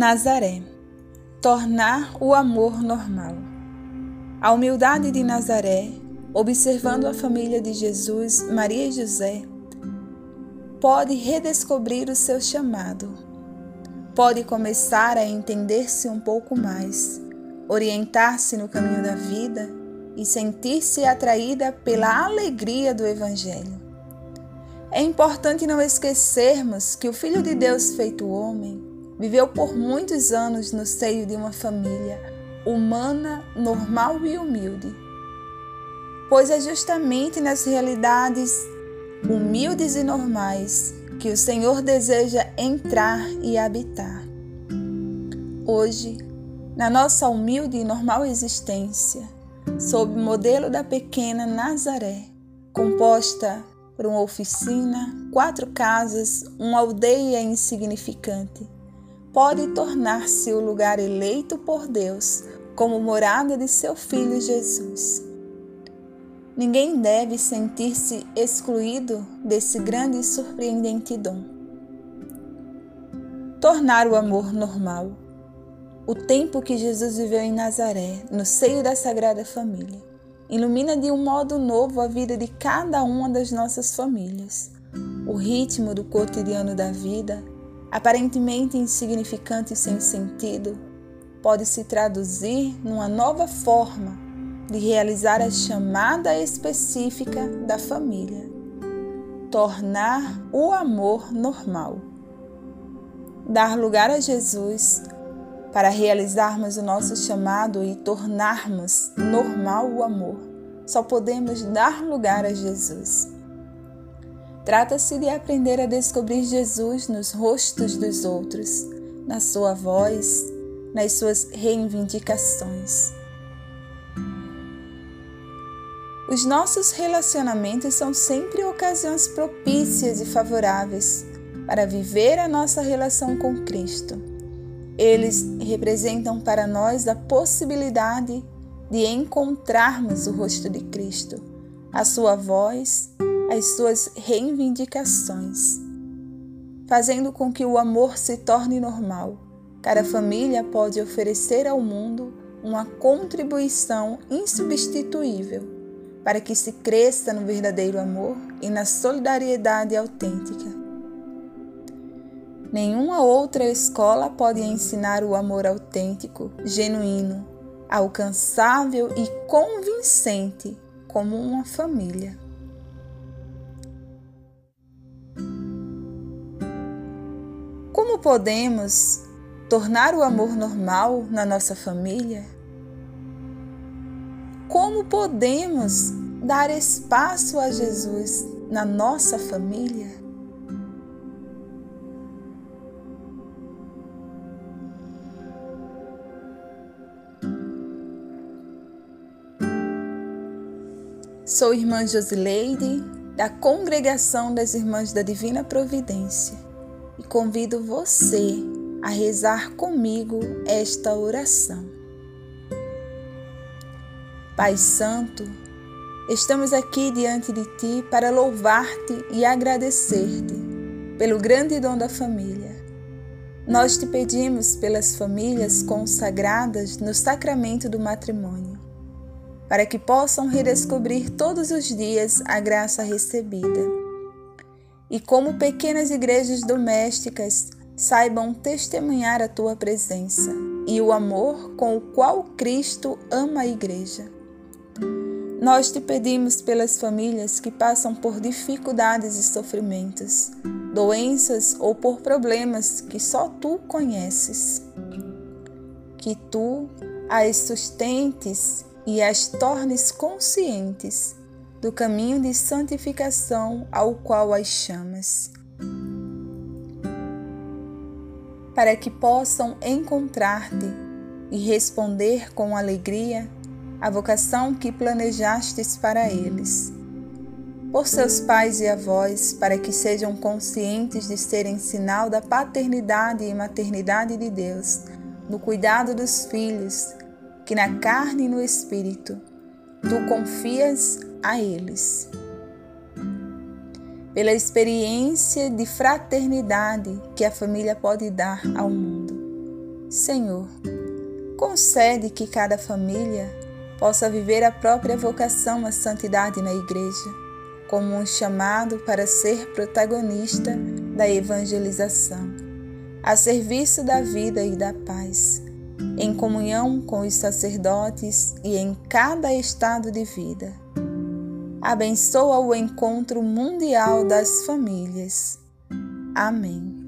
Nazaré tornar o amor normal. A humildade de Nazaré, observando a família de Jesus, Maria e José, pode redescobrir o seu chamado. Pode começar a entender-se um pouco mais, orientar-se no caminho da vida e sentir-se atraída pela alegria do Evangelho. É importante não esquecermos que o Filho de Deus feito homem viveu por muitos anos no seio de uma família humana, normal e humilde. Pois é justamente nas realidades humildes e normais que o Senhor deseja entrar e habitar. Hoje, na nossa humilde e normal existência, sob o modelo da pequena Nazaré, composta por uma oficina, quatro casas, uma aldeia insignificante, pode tornar-se o lugar eleito por Deus como morada de seu Filho Jesus. Ninguém deve sentir-se excluído desse grande e surpreendente dom. Tornar o amor normal. O tempo que Jesus viveu em Nazaré, no seio da Sagrada Família ilumina de um modo novo a vida de cada uma das nossas famílias. O ritmo do cotidiano da vida, aparentemente insignificante e sem sentido, pode se traduzir numa nova forma de realizar a chamada específica da família. Tornar o amor normal. Dar lugar a Jesus para realizarmos o nosso chamado e tornarmos normal o amor, só podemos dar lugar a Jesus. Trata-se de aprender a descobrir Jesus nos rostos dos outros, na sua voz, nas suas reivindicações. Os nossos relacionamentos são sempre ocasiões propícias e favoráveis para viver a nossa relação com Cristo. Eles representam para nós a possibilidade de encontrarmos o rosto de Cristo, a sua voz, as suas reivindicações, fazendo com que o amor se torne normal. Cada família pode oferecer ao mundo uma contribuição insubstituível para que se cresça no verdadeiro amor e na solidariedade autêntica. Nenhuma outra escola pode ensinar o amor autêntico, genuíno, alcançável e convincente como uma família. Podemos tornar o amor normal na nossa família? Como podemos dar espaço a Jesus na nossa família? Sou irmã Josileide, da Congregação das Irmãs da Divina Providência, e convido você a rezar comigo esta oração. Pai Santo, estamos aqui diante de Ti para louvar-te e agradecer-te pelo grande dom da família. Nós te pedimos pelas famílias consagradas no sacramento do matrimônio para que possam redescobrir todos os dias a graça recebida. E como pequenas igrejas domésticas, saibam testemunhar a tua presença e o amor com o qual Cristo ama a igreja. Nós te pedimos pelas famílias que passam por dificuldades e sofrimentos, doenças ou por problemas que só tu conheces. Que tu as sustentes e as tornes conscientes do caminho de santificação ao qual as chamas, para que possam encontrar-te e responder com alegria à vocação que planejastes para eles. Por seus pais e avós, para que sejam conscientes de serem sinal da paternidade e maternidade de Deus, no cuidado dos filhos que na carne e no espírito tu confias a eles. Pela experiência de fraternidade que a família pode dar ao mundo, Senhor, concede que cada família possa viver a própria vocação à santidade na Igreja, como um chamado para ser protagonista da evangelização, a serviço da vida e da paz, em comunhão com os sacerdotes e em cada estado de vida. Abençoa o encontro mundial das famílias. Amém.